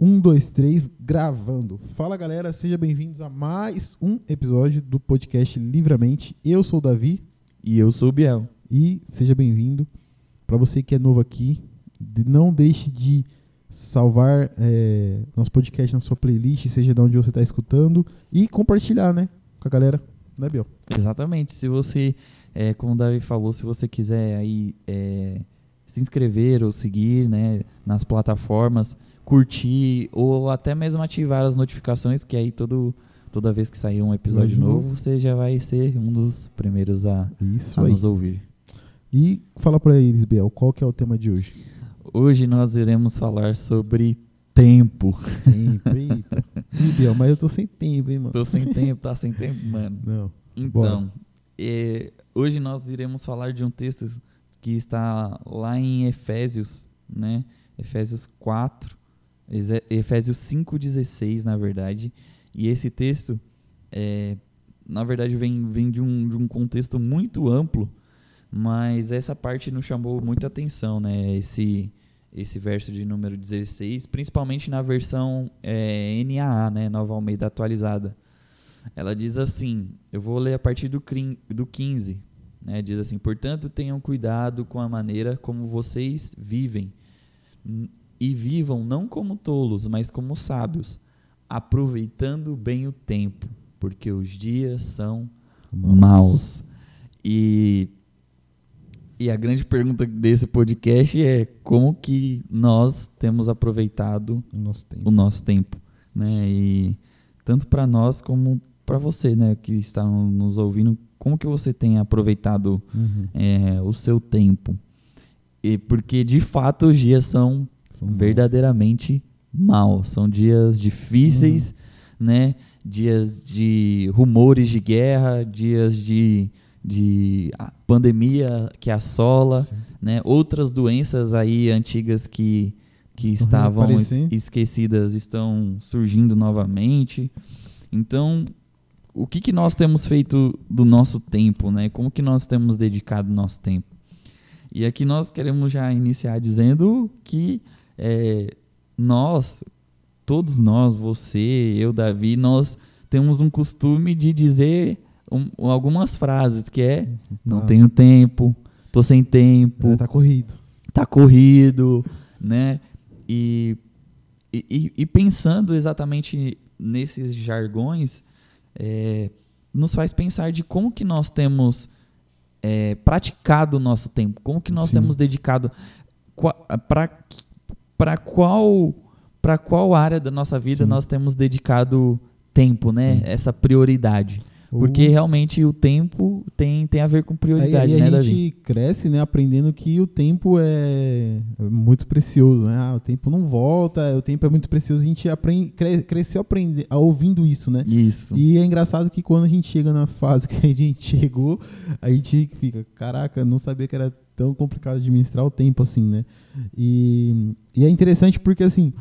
Um, dois, três, gravando. Fala galera, sejam bem-vindos a mais um episódio do podcast Livramente. Eu sou o Davi E eu sou o Biel. e seja bem-vindo. Para você que é novo aqui, não deixe de salvar é, nosso podcast na sua playlist, seja de onde você está escutando, e compartilhar, né, com a galera, né, Biel? Exatamente. Se você, é, como o Davi falou, se você quiser aí é, se inscrever ou seguir né, nas plataformas, curtir ou até mesmo ativar as notificações, que aí todo, toda vez que sair um episódio Episódio novo, você já vai ser um dos primeiros a, Isso a nos ouvir. E fala para eles, Biel, qual que é o tema de hoje? Hoje nós iremos falar sobre tempo. Tempo, eita. Ih, Biel, mas eu tô sem tempo, hein, mano? Tô sem tempo, tá sem tempo, mano. Não. Então, é, hoje nós iremos falar de um texto que está lá em Efésios, né? Efésios 4, Exe- Efésios 5,16, na verdade. E esse texto, é, na verdade, vem, vem de, um, de um contexto muito amplo, mas essa parte nos chamou muita atenção, né? Esse, esse verso de número 16, principalmente na versão é, NAA, né? Nova Almeida atualizada. Ela diz assim, eu vou ler a partir do, do 15, né? Diz assim, portanto tenham cuidado com a maneira como vocês vivem e vivam não como tolos, mas como sábios, aproveitando bem o tempo, porque os dias são maus. E, e a grande pergunta desse podcast é como que nós temos aproveitado O nosso tempo. o nosso tempo, né? E tanto para nós como para você, né, que está nos ouvindo, como que você tem aproveitado Uhum. é, o seu tempo? E porque de fato os dias são São verdadeiramente maus, são dias difíceis, Uhum. né? Dias de rumores de guerra, dias de, de pandemia que assola, Sim. né? Outras doenças aí antigas que, que Estão estavam es- esquecidas estão surgindo novamente. Então, o que, que nós temos feito do nosso tempo, né? Como que nós temos dedicado nosso tempo? E aqui nós queremos já iniciar dizendo que é, nós, todos nós, você, eu, Davi, nós temos um costume de dizer um- algumas frases que é não Tá. tenho tempo, tô sem tempo, É, tá corrido. tá corrido, né? E, e- e, e pensando exatamente nesses jargões, é, nos faz pensar de como que nós temos é, praticado o nosso tempo, como que nós Sim. temos dedicado para qual para qual área da nossa vida Sim. nós temos dedicado tempo, né? Sim. Essa prioridade. Porque O- realmente o tempo tem, tem a ver com prioridade, aí né, a Davi? gente cresce, né, aprendendo que o tempo é muito precioso, né? Ah, o tempo não volta, o tempo é muito precioso. A gente aprende, cre- cresceu aprende, a- ouvindo isso, né? Isso. E é engraçado que quando a gente chega na fase que a gente chegou, a gente fica, caraca, não sabia que era tão complicado administrar o tempo assim, né? E, e é interessante porque assim,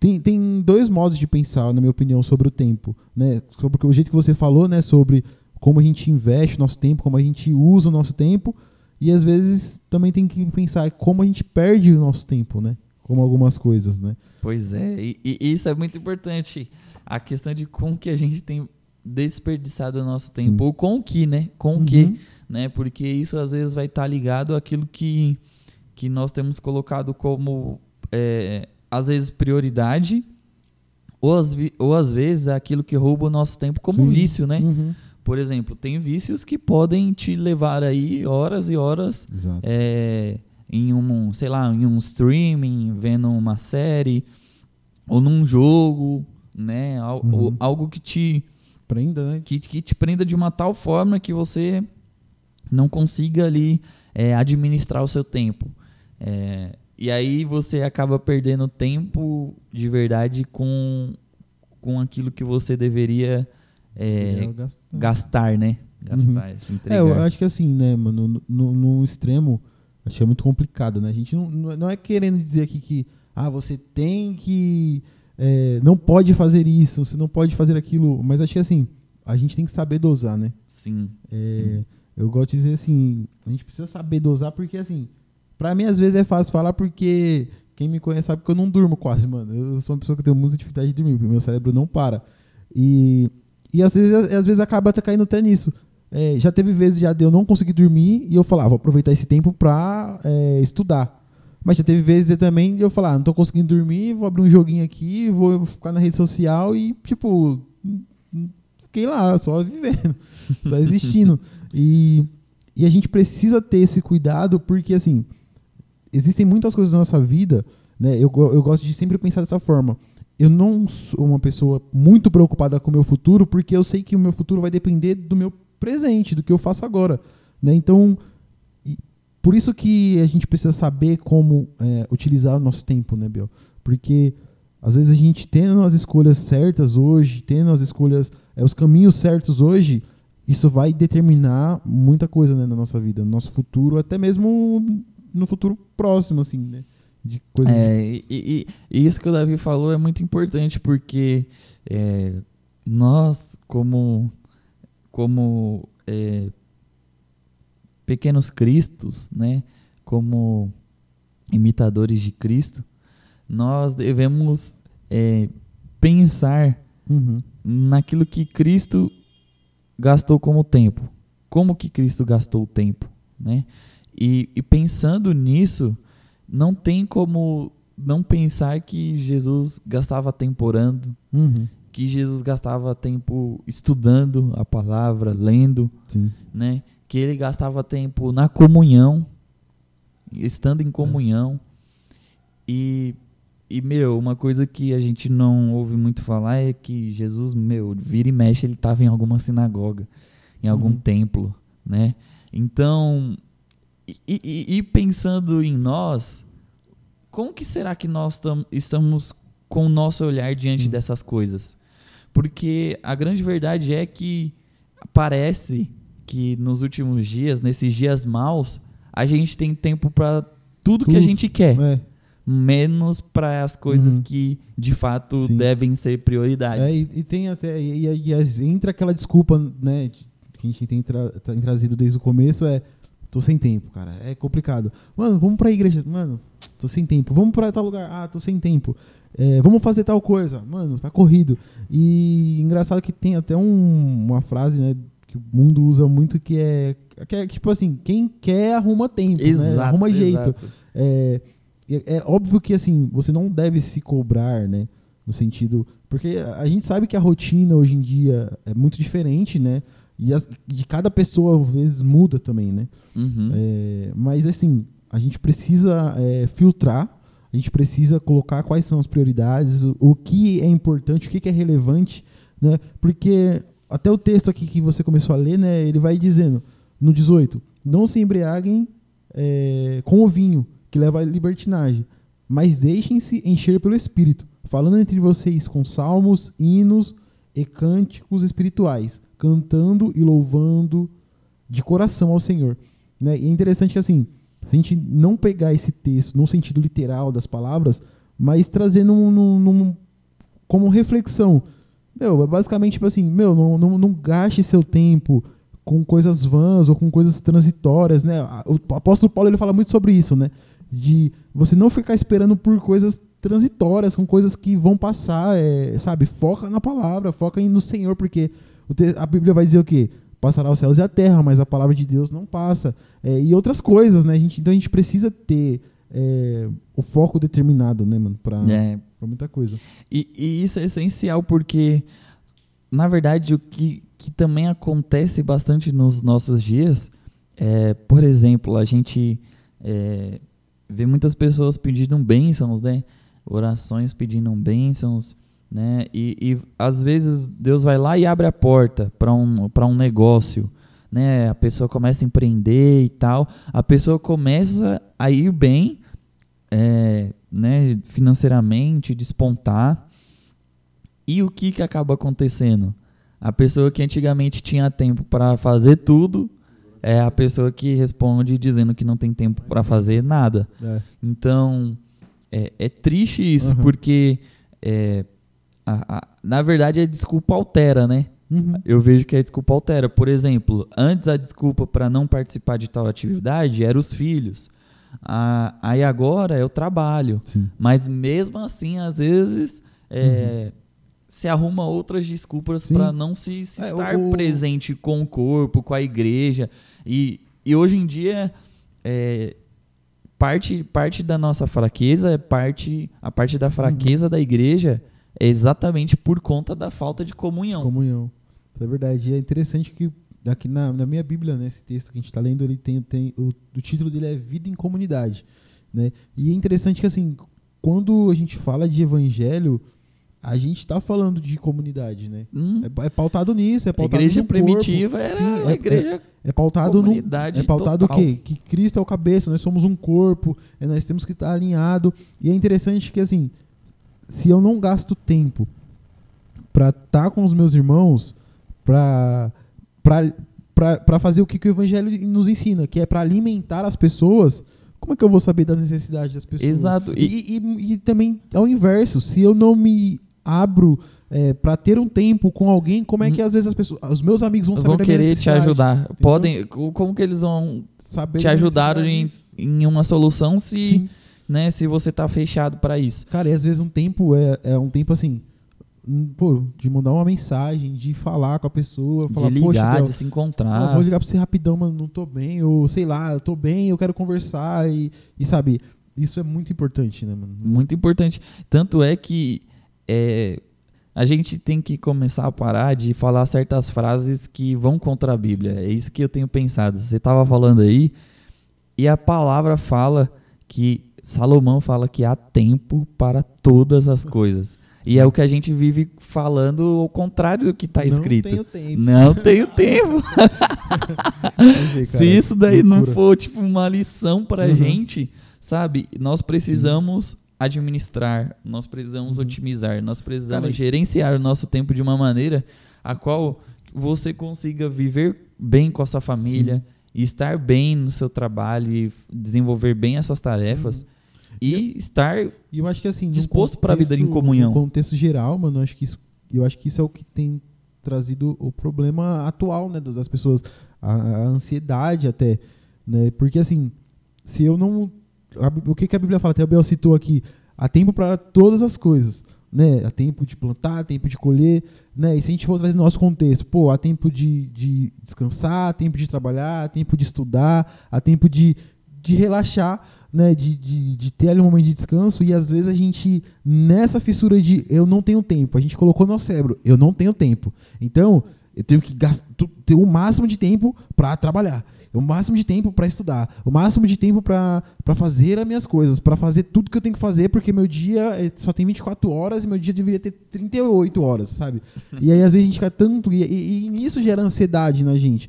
tem, tem dois modos de pensar, na minha opinião, sobre o tempo, né? Sobre o jeito que você falou, né, sobre como a gente investe o nosso tempo, como a gente usa o nosso tempo, e às vezes também tem que pensar como a gente perde o nosso tempo, né? Como algumas coisas, né? Pois é, e, e isso é muito importante. A questão de como que a gente tem desperdiçado o nosso tempo, Sim. ou com o que, né? Com o Uhum. que, né? Porque isso às vezes vai estar ligado àquilo que, que nós temos colocado como, é, às vezes, prioridade, ou vi- ou às vezes aquilo que rouba o nosso tempo como Sim. vício, né? Uhum. Por exemplo, tem vícios que podem te levar aí horas e horas é, em um, sei lá, em um streaming, vendo uma série, ou num jogo, né? Al- Uhum. algo que te, Prenda, né? que, que te prenda de uma tal forma que você não consiga ali é, administrar o seu tempo. É, e aí você acaba perdendo tempo de verdade com, com aquilo que você deveria é, gasto- gastar, né? Gastar, se É, entregar. eu acho que assim, né, mano, no, no, no extremo, acho que é muito complicado, né? A gente não, não é- não é querendo dizer aqui que, ah, você tem que, é, não pode fazer isso, você não pode fazer aquilo, mas acho que assim, a gente tem que saber dosar, né? Sim, É, sim. Eu gosto de dizer assim, a gente precisa saber dosar porque assim, pra mim às vezes é fácil falar porque quem me conhece sabe que eu não durmo quase, mano. Eu sou uma pessoa que tem muita dificuldade de dormir, porque meu cérebro não para. E, e às, vezes, às vezes acaba até caindo até nisso. É, já teve vezes já de eu não conseguir dormir e eu falar, ah, vou aproveitar esse tempo pra é, estudar. Mas já teve vezes também de eu falar, ah, não tô conseguindo dormir, vou abrir um joguinho aqui, vou ficar na rede social e, tipo, fiquei lá, só vivendo, só existindo. E, e a gente precisa ter esse cuidado porque, assim, existem muitas coisas na nossa vida, né? Eu, eu gosto de sempre pensar dessa forma. Eu não sou uma pessoa muito preocupada com o meu futuro porque eu sei que o meu futuro vai depender do meu presente, do que eu faço agora. Né? Então, por isso que a gente precisa saber como é, utilizar o nosso tempo, né, Biel? Porque às vezes a gente tendo as escolhas certas hoje, tendo as escolhas, é, os caminhos certos hoje, isso vai determinar muita coisa né, na nossa vida, no nosso futuro, até mesmo no futuro próximo, assim, né? De coisas é, de... E, e, e, isso que o Davi falou é muito importante, porque é, nós, como, como é, pequenos cristos, né, como imitadores de Cristo, nós devemos é, pensar uhum. naquilo que Cristo gastou como tempo. Como que Cristo gastou o tempo, né? E, e pensando nisso, não tem como não pensar que Jesus gastava tempo orando, uhum. que Jesus gastava tempo estudando a palavra, lendo, Sim. né? que ele gastava tempo na comunhão, estando em comunhão. E, e, meu, uma coisa que a gente não ouve muito falar é que Jesus, meu, vira e mexe, ele estava em alguma sinagoga, em algum uhum. templo, né? Então, e, e, e, pensando em nós, como que será que nós estamos com o nosso olhar diante uhum. dessas coisas? Porque a grande verdade é que parece que nos últimos dias, nesses dias maus, a gente tem tempo para tudo, tudo, que a gente quer. É. Menos para as coisas uhum. que de fato Sim. devem ser prioridades. É, e, e, tem até. E, e, e, entra aquela desculpa, né? Que a gente tem, tra tem trazido desde o começo, é. Tô sem tempo, cara. É complicado. Mano, vamos pra igreja. Mano, tô sem tempo. Vamos pra tal lugar. Ah, tô sem tempo. É, vamos fazer tal coisa. Mano, tá corrido. E engraçado que tem até um, uma frase, né? que o mundo usa muito, que é, que é tipo assim, quem quer arruma tempo, exato, né? arruma jeito. É, é, é, óbvio que assim, você não deve se cobrar, né? No sentido. Porque a gente sabe que a rotina hoje em dia é muito diferente, né? E as, de cada pessoa, às vezes, muda também, né? Uhum. É, mas assim, a gente precisa é, filtrar, a gente precisa colocar quais são as prioridades, o, o que é importante, o que, que é relevante, né? Porque até o texto aqui que você começou a ler, né, ele vai dizendo, no 18, não se embriaguem é, com o vinho, que leva à libertinagem, mas deixem-se encher pelo Espírito, falando entre vocês com salmos, hinos e cânticos espirituais, cantando e louvando de coração ao Senhor. Né? E é interessante que assim, se a gente não pegar esse texto no sentido literal das palavras, mas trazendo num, num, num, como reflexão meu, é basicamente tipo assim, meu, não, não, não gaste seu tempo com coisas vãs ou com coisas transitórias, né? O apóstolo Paulo ele fala muito sobre isso, né? De você não ficar esperando por coisas transitórias, com coisas que vão passar, é, sabe? Foca na palavra, foca no Senhor, porque a Bíblia vai dizer o quê? Passará os céus e a terra, mas a palavra de Deus não passa. É, e outras coisas, né? A gente, então a gente precisa ter é, o foco determinado, né, mano? Pra, é. pra muita coisa. E, e, isso é essencial porque, na verdade, o que, que também acontece bastante nos nossos dias é, por exemplo, a gente é, vê muitas pessoas pedindo bênçãos, né? Orações pedindo bênçãos, né? E, e às vezes Deus vai lá e abre a porta para um, um negócio né? A pessoa começa a empreender e tal, a pessoa começa a ir bem, é, né? Financeiramente, despontar. E o que que acaba acontecendo? A pessoa que antigamente tinha tempo para fazer tudo é a pessoa que responde dizendo que não tem tempo para fazer nada. É. Então é, é, triste isso uhum. porque é, a, a, na verdade a desculpa altera, né? Uhum. Eu vejo que a desculpa altera. Por exemplo, antes a desculpa para não participar de tal atividade era os filhos. Ah, aí agora é o trabalho. Sim. Mas mesmo assim, às vezes, é, se arruma outras desculpas para não se, se É, estar o- presente com o corpo, com a igreja. E, e hoje em dia, é, parte, parte da nossa fraqueza é parte. A parte da fraqueza da igreja é exatamente por conta da falta de comunhão. Comunhão. É verdade. E é interessante que aqui na, na minha Bíblia, né, esse texto que a gente está lendo, ele tem, tem o, o título dele é Vida em Comunidade, né? E é interessante que assim, quando a gente fala de evangelho, a gente está falando de comunidade, né? Hum, É, é pautado nisso, é a pautado igreja no corpo. primitiva era Sim, é- igreja É pautado no é pautado o total. quê? Que Cristo é o cabeça, nós somos um corpo, é, nós temos que estar alinhado. E é interessante que assim, se eu não gasto tempo para estar com os meus irmãos, para para fazer o que, que o evangelho nos ensina, que é para alimentar as pessoas, como é que eu vou saber das necessidades das pessoas? Exato. E, e, e também ao inverso, se eu não me abro para ter um tempo com alguém, como é que às vezes as pessoas, os meus amigos vão saber vão querer te ajudar. Podem, co- como que eles vão Saber te das ajudaram em, em uma solução se, Sim. né, se você tá fechado para isso? Cara, e às vezes um tempo é, é um tempo assim, hum, pô, de mandar uma mensagem, de falar com a pessoa, falar, de ligar, Bel, de se encontrar. vou ligar pra você rapidão, mano, não tô bem, ou sei lá, tô bem, eu quero conversar e, e sabe, isso é muito importante, né, mano? Muito importante. Tanto é que é, a gente tem que começar a parar de falar certas frases que vão contra a Bíblia. É isso que eu tenho pensado. Você estava falando aí, e a palavra fala que Salomão fala que há tempo para todas as coisas. E é o que a gente vive falando o contrário do que está Não escrito. tenho tempo. Não tenho tempo. Se isso daí não for tipo uma lição pra Uhum. gente, sabe? Nós precisamos administrar, nós precisamos Uhum. otimizar, nós precisamos Cara, gerenciar o nosso tempo de uma maneira a qual você consiga viver bem com a sua família, e estar bem no seu trabalho e desenvolver bem as suas tarefas Uhum. e estar E eu acho que assim, Disposto pra vida em comunhão. No contexto geral, mano, eu acho que isso, eu acho que isso é o que tem trazido o problema atual, né, das, pessoas, a, a ansiedade até, né? Porque assim, se eu não a o que, que a Bíblia fala? Até o Bel citou aqui, há tempo para todas as coisas, né? Há tempo de plantar, há tempo de colher, né? E se a gente for trazer no nosso contexto, pô, há tempo de, de descansar, há tempo de trabalhar, há tempo de estudar, há tempo de, de relaxar, né? De, de, de ter ali um momento de descanso e às vezes a gente, nessa fissura de eu não tenho tempo, a gente colocou no nosso cérebro, eu não tenho tempo. Então, eu tenho que gastar, ter o máximo de tempo para trabalhar, o máximo de tempo para estudar, o máximo de tempo para fazer as minhas coisas, para fazer tudo que eu tenho que fazer, porque meu dia é- só tem 24 horas e meu dia deveria ter 38 horas, sabe? e aí às vezes a gente fica tanto, e, e, e nisso gera ansiedade na gente.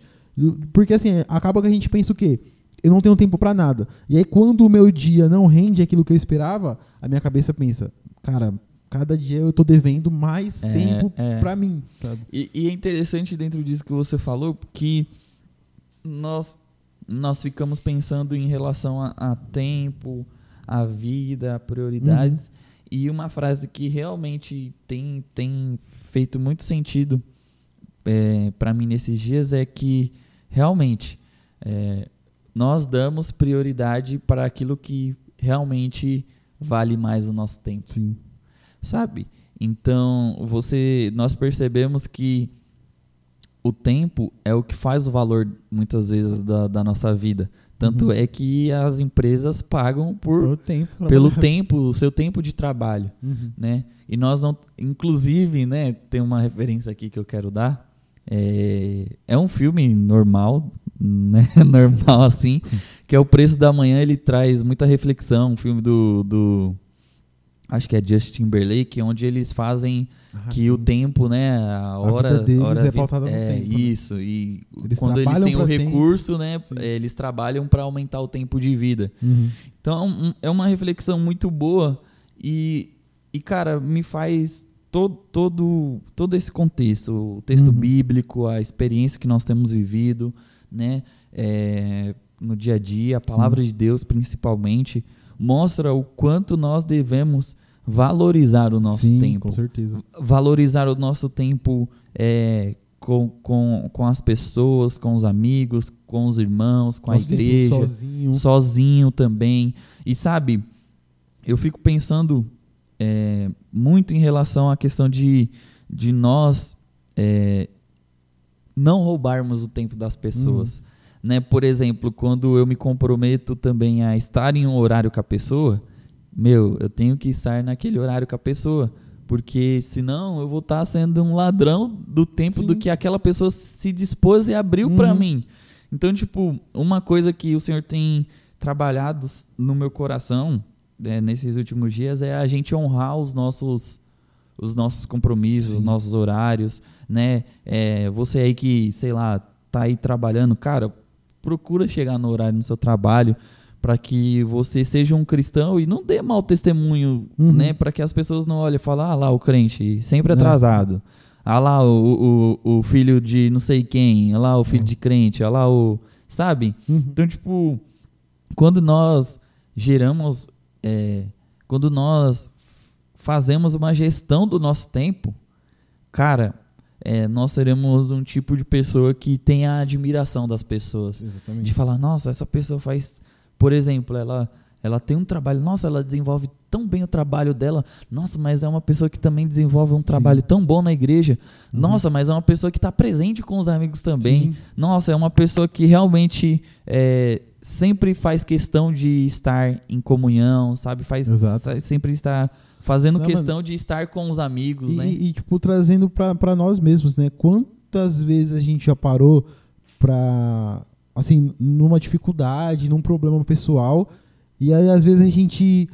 Porque assim, acaba que a gente pensa o quê? Eu não tenho tempo para nada. E aí quando o meu dia não rende aquilo que eu esperava, a minha cabeça pensa, cara, cada dia eu tô devendo mais É, tempo é. para mim, sabe? E, e é interessante dentro disso que você falou que nós, nós ficamos pensando em relação a, a tempo, a vida, a prioridades. E uma frase que realmente tem, tem feito muito sentido para mim nesses dias é que realmente é, nós damos prioridade para aquilo que realmente vale mais o nosso tempo Sim. sabe? Então, você nós percebemos que o tempo é o que faz o valor muitas vezes da, da nossa vida. Tanto Uhum. é que as empresas pagam por Pelo tempo. pelo tempo, o seu tempo de trabalho, Uhum. né? E nós não, inclusive, né, tem uma referência aqui que eu quero dar. É, é um filme normal, né? normal assim, que é o Preço da Manhã, ele traz muita reflexão, um filme do, do acho que é Justin Timberlake, onde eles fazem Ah, que sim. o tempo, né, a hora, vida deles hora é pautada no é, tempo, né? Isso, e Eles quando eles têm o pra tempo. recurso, né, Sim. eles trabalham para aumentar o tempo de vida. Uhum. Então é uma reflexão muito boa e, e cara, me faz todo, todo, todo esse contexto, o texto Uhum. bíblico, a experiência que nós temos vivido, né, é, no dia a dia, a palavra de Deus principalmente, mostra o quanto nós devemos valorizar o nosso Sim, tempo com certeza. valorizar o nosso tempo é, com, com, com as pessoas, com os amigos, com os irmãos, com a Nosso tempo igreja, sozinho. sozinho também. E sabe, eu fico pensando é, muito em relação à questão de, de nós é, não roubarmos o tempo das pessoas. Né? Por exemplo, quando eu me comprometo também a estar em um horário com a pessoa, meu, eu tenho que estar naquele horário com a pessoa. Porque senão eu vou estar sendo um ladrão do tempo Sim. do que aquela pessoa se dispôs e abriu Uhum. mim. Então, tipo, uma coisa que o Senhor tem trabalhado no meu coração né, nesses últimos dias é a gente honrar os nossos os nossos compromissos, os Sim. nossos horários, né? É, você aí que, sei lá, tá aí trabalhando, cara, procura chegar no horário no seu trabalho para que você seja um cristão e não dê mau testemunho, Uhum. né? Para que as pessoas não olhem e falem, ah lá o crente, sempre É. atrasado. Ah lá o, o, o filho de não sei quem, ah lá o filho Uhum. de crente, ah lá o... Sabe? Uhum. Então, tipo, quando nós geramos, é, quando nós fazemos uma gestão do nosso tempo, cara, é, nós seremos um tipo de pessoa que tem a admiração das pessoas. Exatamente. De falar, nossa, essa pessoa faz, por exemplo, ela, ela tem um trabalho, nossa, ela desenvolve tão bem o trabalho dela, nossa, mas é uma pessoa que também desenvolve um trabalho tão bom na igreja, Uhum. nossa, mas é uma pessoa que está presente com os amigos também, Sim. nossa, é uma pessoa que realmente é, sempre faz questão de estar em comunhão, sabe? Faz Exato. sempre está fazendo Não, questão de estar com os amigos, E, né? e, tipo, trazendo pra, pra nós mesmos, né? Quantas vezes a gente já parou pra, assim, numa dificuldade, num problema pessoal, e aí às vezes a gente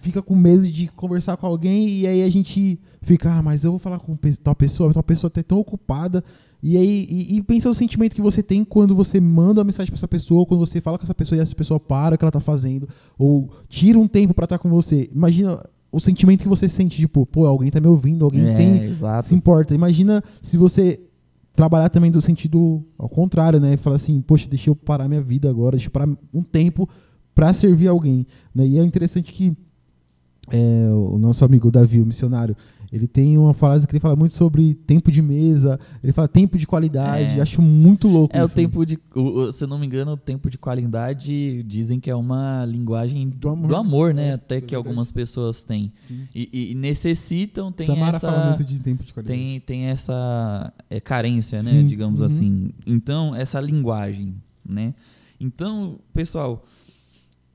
fica com medo de conversar com alguém, e aí a gente fica, ah, mas eu vou falar com tal pessoa, tal pessoa tá tão ocupada, e aí, e, e pensa o sentimento que você tem quando você manda uma mensagem pra essa pessoa, quando você fala com essa pessoa e essa pessoa para o que ela tá fazendo, ou tira um tempo pra estar com você. Imagina o sentimento que você sente, tipo, pô, alguém tá me ouvindo, alguém é, tem exato. se importa. Imagina se você trabalhar também do sentido ao contrário, né? Falar assim, poxa, deixa eu parar minha vida agora, deixa eu parar um tempo pra servir alguém. Né? E é interessante que é, o nosso amigo Davi, o missionário, ele tem uma frase que ele fala muito sobre tempo de mesa, ele fala tempo de qualidade, É. acho muito louco É o isso. tempo de, o- o- se eu não me engano, o tempo de qualidade dizem que é uma linguagem do amor. amor, né? É, Até é que algumas pessoas têm e, e- e necessitam, tem Samara essa fala muito de tempo de qualidade. tem, tem essa é, carência, né? Sim, Digamos uhum. assim. Então, essa linguagem, né? Então, pessoal,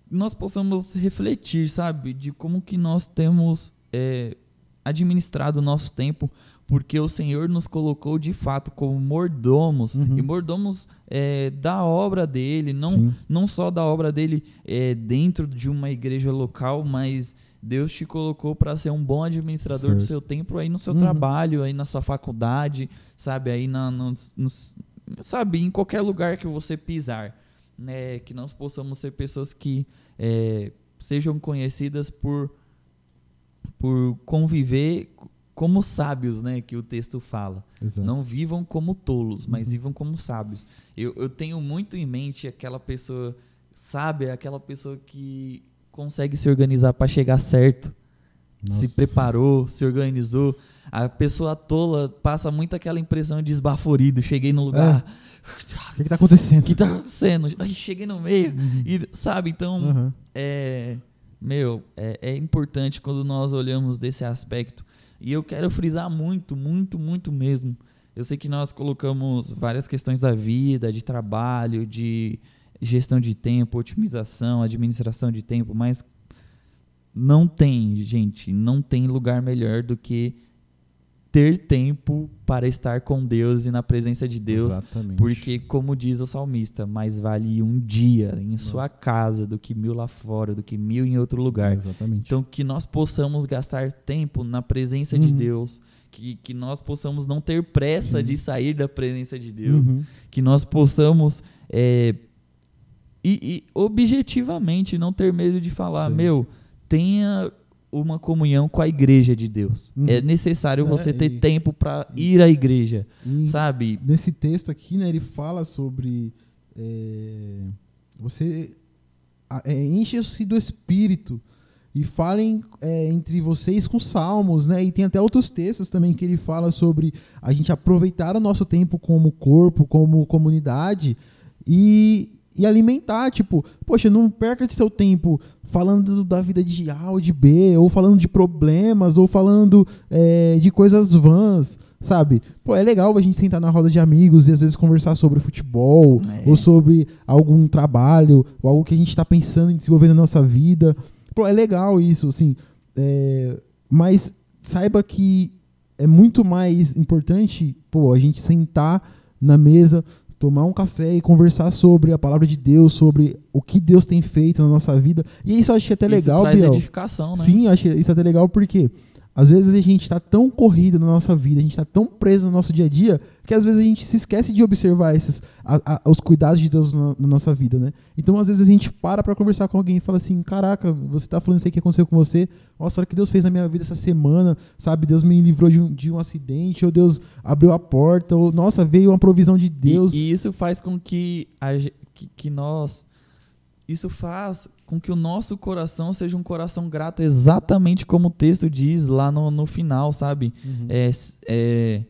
nós possamos refletir, sabe? De como que nós temos é, administrado o nosso tempo, porque o Senhor nos colocou de fato como mordomos, Uhum. e mordomos é, da obra dele, não, Sim. não só da obra dele é, dentro de uma igreja local, mas Deus te colocou para ser um bom administrador do Certo. seu tempo aí no seu Uhum. trabalho, aí na sua faculdade, sabe, aí na, nos- nos- sabe, em qualquer lugar que você pisar, né, que nós possamos ser pessoas que é, sejam conhecidas por por conviver como sábios, né, que o texto fala. Exato. Não vivam como tolos, mas Uhum. vivam como sábios. Eu, eu tenho muito em mente aquela pessoa sábia, aquela pessoa que consegue se organizar para chegar certo, Nossa. se preparou, se organizou. A pessoa tola passa muito aquela impressão de esbaforido. Cheguei no lugar, O que, que tá acontecendo? o que tá acontecendo? Ai, cheguei no meio. Uhum. E, sabe, então Aham. é, meu, é, é importante quando nós olhamos desse aspecto. E eu quero frisar muito, muito, muito mesmo. Eu sei que nós colocamos várias questões da vida, de trabalho, de gestão de tempo, otimização, administração de tempo, mas não tem, gente, não tem lugar melhor do que ter tempo para estar com Deus e na presença de Deus Exatamente. porque, como diz o salmista, mais vale um dia em sua casa do que mil lá fora, do que mil em outro lugar. Exatamente. Então, que nós possamos gastar tempo na presença de Uhum. Deus, que, que nós possamos não ter pressa Sim. de sair da presença de Deus, Uhum. que nós possamos, é, e, e objetivamente, não ter medo de falar, Sim. meu, tenha uma comunhão com a igreja de Deus. Uhum. É necessário É, você ter e- tempo para ir à igreja, E- sabe? nesse texto aqui, né, ele fala sobre é, você é, enche-se do Espírito. e falem é, entre vocês com salmos, né? E tem até outros textos também que ele fala sobre a gente aproveitar o nosso tempo como corpo, como comunidade e, e alimentar, tipo, poxa, não perca seu tempo falando da vida de A ou de B, ou falando de problemas, ou falando é, de coisas vãs, sabe? Pô, é legal a gente sentar na roda de amigos e às vezes conversar sobre futebol, É. ou sobre algum trabalho, ou algo que a gente está pensando em desenvolver na nossa vida. Pô, é legal isso, assim. é, mas saiba que é muito mais importante, pô, a gente sentar na mesa, tomar um café e conversar sobre a palavra de Deus, sobre o que Deus tem feito na nossa vida. E isso eu acho que é até Isso legal, traz Biel. edificação, né? Sim, eu acho que isso é até legal porque às vezes a gente está tão corrido na nossa vida, a gente está tão preso no nosso dia a dia, que às vezes a gente se esquece de observar esses, a- a- os cuidados de Deus na, na nossa vida, né? Então às vezes a gente para para conversar com alguém e fala assim: Caraca, você tá falando isso aí que aconteceu com você, nossa, olha o que Deus fez na minha vida essa semana, sabe? Deus me livrou de um, de um acidente, ou Deus abriu a porta, ou nossa, veio uma provisão de Deus. E, e isso faz com que, a que, que nós. Isso faz com que o nosso coração seja um coração grato, exatamente como o texto diz lá no, no final, sabe? Uhum. É, é,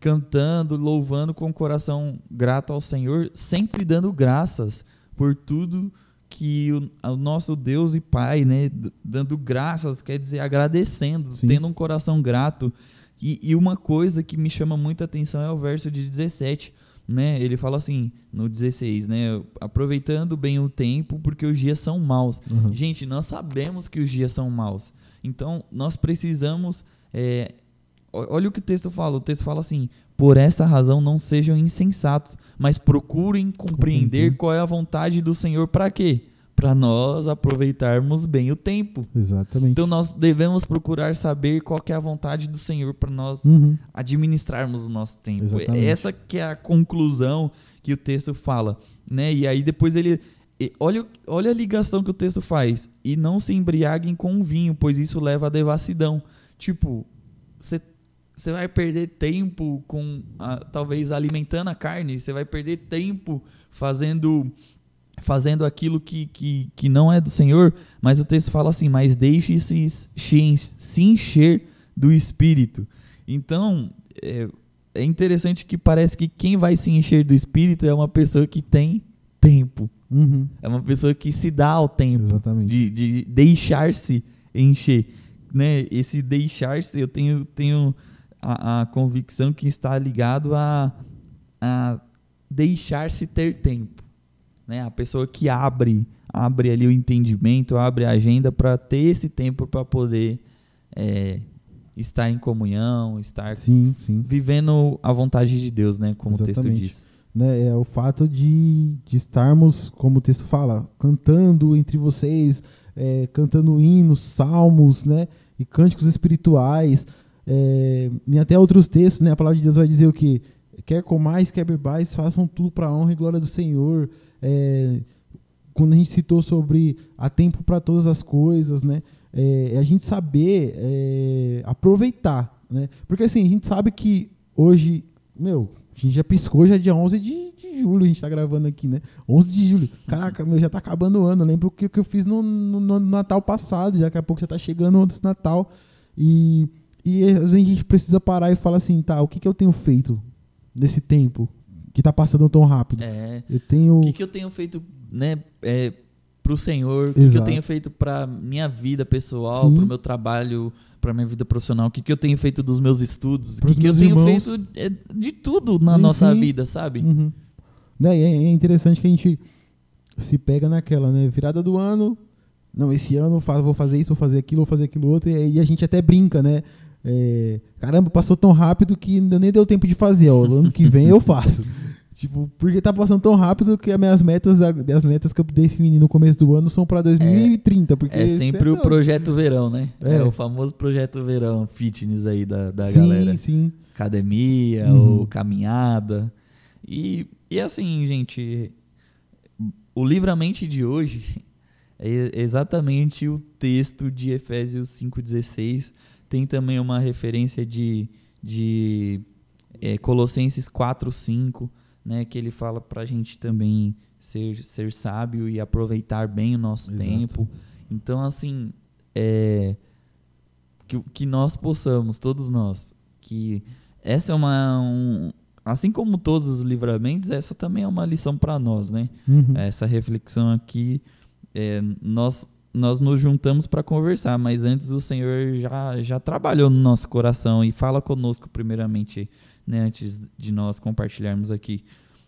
cantando, louvando com o coração grato ao Senhor, sempre dando graças por tudo que o, o nosso Deus e Pai, né, dando graças, quer dizer, agradecendo, Sim. tendo um coração grato. E, e uma coisa que me chama muita atenção é o verso de 17, né? Ele fala assim, no 16, né? Aproveitando bem o tempo, porque os dias são maus. Uhum. Gente, nós sabemos que os dias são maus. Então, nós precisamos. é, olha o que o texto fala. O texto fala assim: por esta razão não sejam insensatos, mas procurem compreender qual é a vontade do Senhor para quê? Para nós aproveitarmos bem o tempo. Exatamente. Então, nós devemos procurar saber qual é a vontade do Senhor para nós Uhum. administrarmos o nosso tempo. Exatamente. Essa que é a conclusão que o texto fala, né? E aí depois ele olha, olha a ligação que o texto faz. E não se embriaguem com o vinho, pois isso leva à devassidão. Tipo, você você vai perder tempo com a- talvez alimentando a carne, você vai perder tempo fazendo fazendo aquilo que, que, que não é do Senhor, mas o texto fala assim, mas deixe-se se encher do Espírito. Então, é, é interessante que parece que quem vai se encher do Espírito é uma pessoa que tem tempo. Uhum. É uma pessoa que se dá ao tempo Exatamente. de, de deixar-se encher. Né? Esse deixar-se, eu tenho, tenho a, a convicção que está ligado a, a deixar-se ter tempo. Né? A pessoa que abre, abre ali o entendimento, abre a agenda para ter esse tempo para poder é, estar em comunhão, estar Sim, sim. vivendo a vontade de Deus, né? Como o texto Exatamente. diz. né, é o fato de, de estarmos, como o texto fala, cantando entre vocês, é, cantando hinos, salmos, né, e cânticos espirituais, é, e até outros textos, né, a palavra de Deus vai dizer o que quer comais, quer bebais, façam tudo para a honra e glória do Senhor. É, quando a gente citou sobre há tempo para todas as coisas, né, é, é a gente saber é, aproveitar, né, porque assim a gente sabe que hoje, meu, a gente já piscou, já é dia 11 de, de julho, a gente tá gravando aqui, né? 11 de julho. Caraca, meu, já tá acabando o ano. Lembro o que, que eu fiz no, no- no Natal passado, já daqui a pouco já tá chegando o outro Natal. E, e às vezes a gente precisa parar e falar assim, tá, o que, que eu tenho feito nesse tempo que tá passando tão rápido? É. Eu tenho. O que, que eu tenho feito, né, é, pro Senhor? O que, que eu tenho feito pra minha vida pessoal, Sim. pro meu trabalho, pra minha vida profissional? O que, que eu tenho feito dos meus estudos? O que, que eu tenho irmãos. feito é, de tudo na Sim, nossa vida, sabe? Uhum. Né, e É, é interessante que a gente se pega naquela, né? Virada do ano. Não, esse ano vou fazer isso, vou fazer aquilo, vou fazer aquilo outro. E aí a gente até brinca, né? É, caramba, passou tão rápido que nem deu tempo de fazer. Ó, ano que vem eu faço. Tipo, porque tá passando tão rápido que as minhas metas, as metas que eu defini no começo do ano são pra 2030. Porque É sempre cê o projeto verão, né? É. É. o famoso projeto verão fitness aí da, da sim, galera. Sim, Academia Uhum. ou caminhada. E, e assim, gente, o Livramente de hoje é exatamente o texto de Efésios 5,16. Tem também uma referência de, de é, Colossenses 4,5, né, que ele fala para a gente também ser, ser sábio e aproveitar bem o nosso Exato. tempo. Então, assim, é, que, que nós possamos, todos nós, que essa é uma. Um, assim como todos os livramentos, essa também é uma lição para nós, né? Uhum. Essa reflexão aqui, é, nós, nós nos juntamos para conversar, mas antes o Senhor já, já trabalhou no nosso coração e fala conosco, primeiramente, né, antes de nós compartilharmos aqui.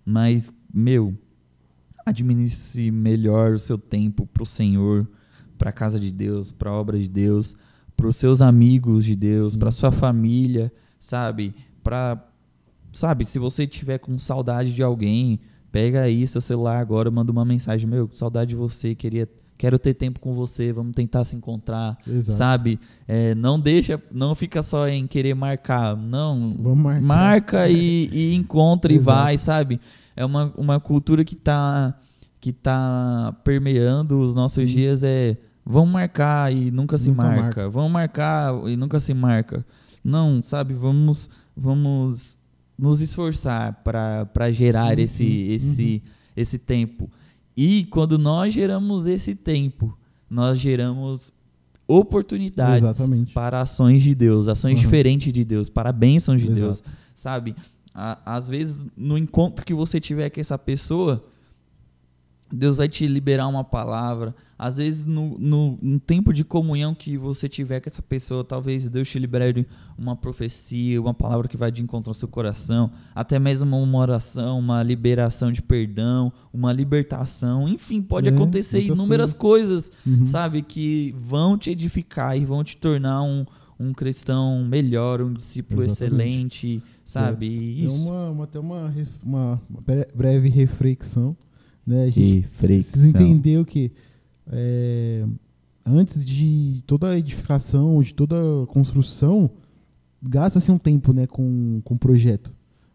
Mas, meu, administre melhor o seu tempo para o Senhor, para a casa de Deus, para a obra de Deus, para os seus amigos de Deus, para sua família, sabe? Para sabe, se você tiver com saudade de alguém, pega aí seu celular agora, manda uma mensagem, meu, saudade de você, queria quero ter tempo com você, vamos tentar se encontrar, Exato. sabe? É, não deixa, não fica só em querer marcar, não, marca e, e encontra e vai, sabe? É uma, uma cultura que tá, que tá permeando os nossos Sim. dias, é vamos marcar e nunca se Nunca marca. marca. Vamos marcar e nunca se marca. Não, sabe? Vamos, vamos nos esforçar para gerar Sim, esse, sim. esse, esse tempo. E quando nós geramos esse tempo, nós geramos oportunidades Exatamente. para ações de Deus, ações Uhum. diferentes de Deus, para bênçãos de Exato. Deus, sabe? A- às vezes, no encontro que você tiver com essa pessoa, Deus vai te liberar uma palavra. Às vezes, no, no, no tempo de comunhão que você tiver com essa pessoa, talvez Deus te libere uma profecia, uma palavra que vai de encontro ao seu coração, até mesmo uma oração, uma liberação de perdão, uma libertação. Enfim, pode É, acontecer inúmeras coisas, Uhum. sabe, que vão te edificar e vão te tornar um, um cristão melhor, um discípulo Exatamente. excelente, sabe? É Isso. uma, uma, até uma, uma bre- breve reflexão. Né? A gente Reflexão. precisa entender o que é, antes de toda edificação, de toda construção, gasta-se um tempo né, com, com o projeto.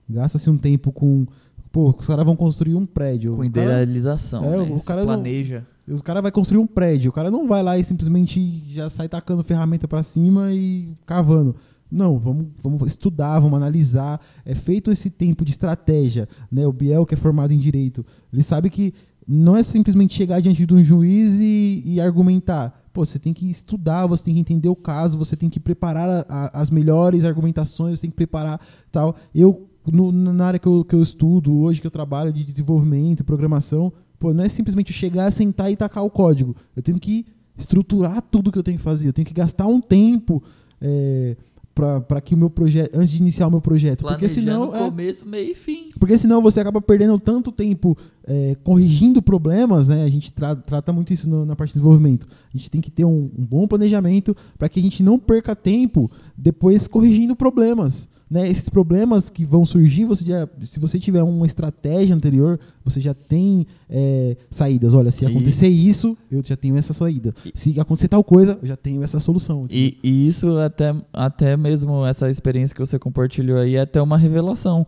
Gasta-se um tempo com. Pô, os caras vão construir um prédio. Com O cara- idealização, É, né? o Se cara não- planeja. os caras vai construir um prédio. O cara não vai lá e simplesmente já sai tacando ferramenta pra cima e cavando. Não, vamos, vamos estudar, vamos analisar. É feito esse tempo de estratégia. Né? O Biel, que é formado em direito, ele sabe que não é simplesmente chegar diante de um juiz e, e argumentar. Pô, você tem que estudar, você tem que entender o caso, você tem que preparar a- a- as melhores argumentações, você tem que preparar tal. Eu, no- na área que eu, que eu estudo, hoje que eu trabalho de desenvolvimento, programação, pô, não é simplesmente chegar, sentar e tacar o código. Eu tenho que estruturar tudo que eu tenho que fazer. Eu tenho que gastar um tempo é, para que o meu projeto, antes de iniciar o meu projeto. Porque Planejando senão, é, começo, meio e fim. porque senão você acaba perdendo tanto tempo é, corrigindo problemas, né? A gente tra- trata muito isso no- na parte de desenvolvimento. A gente tem que ter um, um bom planejamento para que a gente não perca tempo depois corrigindo problemas. Né? Esses problemas que vão surgir, você já, se você tiver uma estratégia anterior, você já tem é, saídas. Olha, se E- acontecer isso, eu já tenho essa saída. E- Se acontecer tal coisa, eu já tenho essa solução. E, e isso até, até mesmo essa experiência que você compartilhou aí é até uma revelação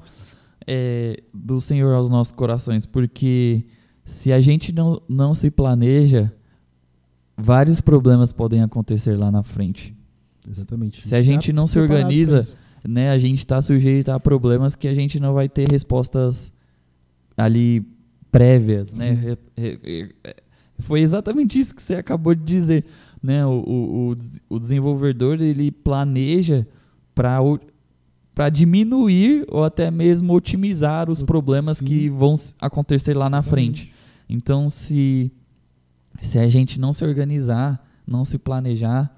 é, do Senhor aos nossos corações, porque se a gente não, não se planeja, vários problemas podem acontecer lá na frente. Exatamente. Se a gente não se organiza. Né, a gente está sujeito a problemas que a gente não vai ter respostas ali prévias, né? Re- Foi exatamente isso que você acabou de dizer, né? O, o, o des- o desenvolvedor ele planeja para para diminuir ou até mesmo otimizar os problemas sim. que vão acontecer lá na frente. Então, se se a gente não se organizar, não se planejar,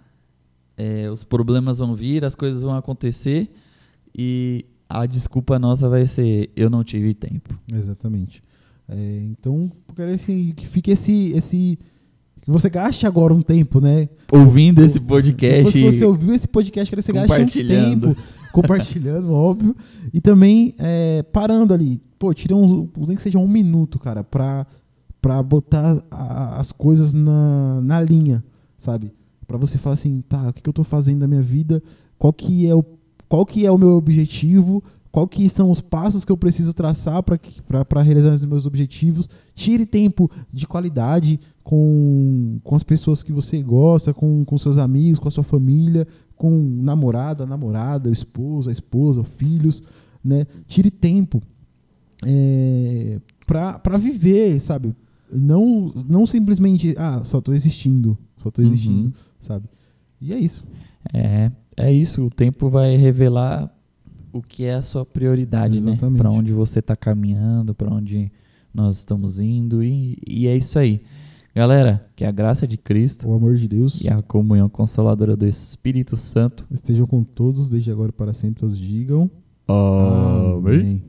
é, os problemas vão vir, as coisas vão acontecer e a desculpa nossa vai ser eu não tive tempo. Exatamente. É, então, eu quero assim, que fique esse, esse. Que você gaste agora um tempo, né? Ouvindo esse podcast, que você ouviu esse podcast, quero que você gaste um tempo compartilhando, óbvio. E também é, parando ali. Pô, tira um, nem que seja um minuto, cara, pra, pra botar a- as coisas na, na linha, sabe? Pra você falar assim, tá, o que, que eu tô fazendo da minha vida? Qual que é o, qual que é o meu objetivo? Qual que são os passos que eu preciso traçar para realizar os meus objetivos? Tire tempo de qualidade com, com as pessoas que você gosta, com, com seus amigos, com a sua família, com o namorado, a namorada, o esposo, a esposa, filhos, né? Tire tempo é, para viver, sabe? Não, não simplesmente, ah, só tô existindo, só tô existindo. Uhum. Sabe? E é isso. É, é isso. O tempo vai revelar o que é a sua prioridade, né? Exatamente. Para onde você está caminhando, para onde nós estamos indo. E, e é isso aí. Galera, que a graça de Cristo O amor de Deus e a comunhão consoladora do Espírito Santo estejam com todos, desde agora e para sempre, todos digam. Amém.